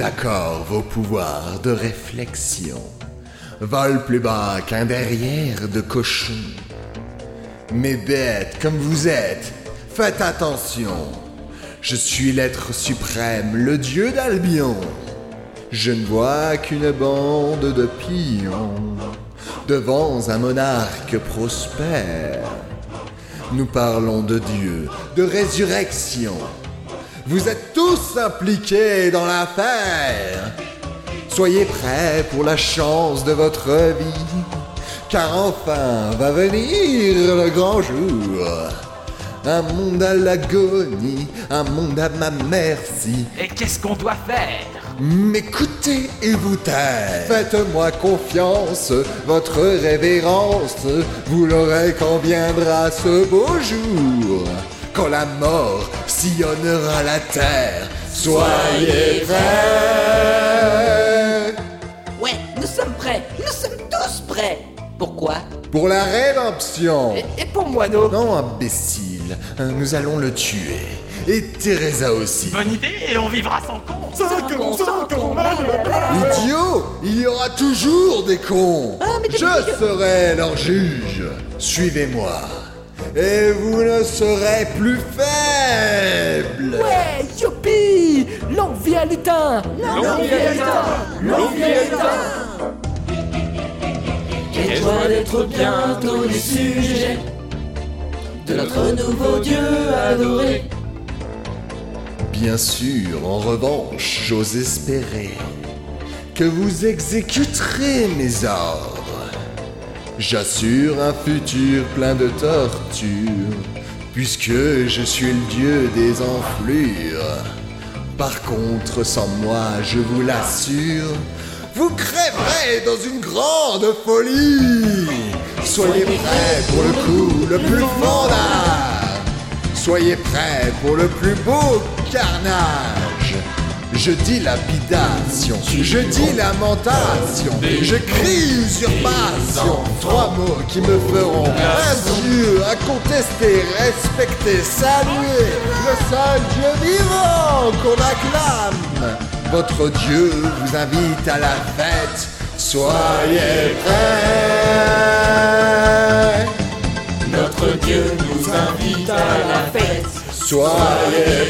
d'accord vos pouvoirs de réflexion volent plus bas qu'un derrière de cochon. Mais bêtes comme vous êtes, faites attention. Je suis l'être suprême, le dieu d'Albion. Je ne vois qu'une bande de pions devant un monarque prospère. Nous parlons de Dieu, de résurrection. Vous êtes tous impliqués dans l'affaire. Soyez prêts pour la chance de votre vie, car enfin va venir le grand jour. Un monde à l'agonie, un monde à ma merci. Et qu'est-ce qu'on doit faire? M'écoutez et vous taire. Faites-moi confiance, votre révérence. Vous l'aurez quand viendra ce beau jour. Quand la mort sillonnera la terre. Soyez prêts. Ouais, nous sommes prêts. Nous sommes tous prêts. Pourquoi? Pour la rédemption. et, et pour Moineau Non, imbécile. Nous allons le tuer. Et Teresa aussi. Bonne idée et on vivra sans con Sans con, sans con, Idiot Il y aura toujours des cons Ah, mais Je serai leur juge Suivez-moi et vous ne serez plus faible. Ouais, youpi. L'envie à lutin L'envie à lutin L'envie à lutin Quelle joie d'être bientôt les sujets De notre nouveau Dieu adoré. Bien sûr, en revanche, j'ose espérer que vous exécuterez mes ordres. J'assure un futur plein de tortures, puisque je suis le dieu des enflures. Par contre, sans moi, je vous l'assure, vous crèverez dans une grande folie. Soyez prêts pour le coup le plus fondard. Soyez prêts pour le plus beau carnage. Je dis lapidation, je dis lamentation, je crie usurpation. Trois mots qui me feront un dieu à contester, respecter, saluer le seul Dieu vivant qu'on acclame. Votre Dieu vous invite à la fête. Soyez prêts. Notre Dieu nous invite à la fête Soyez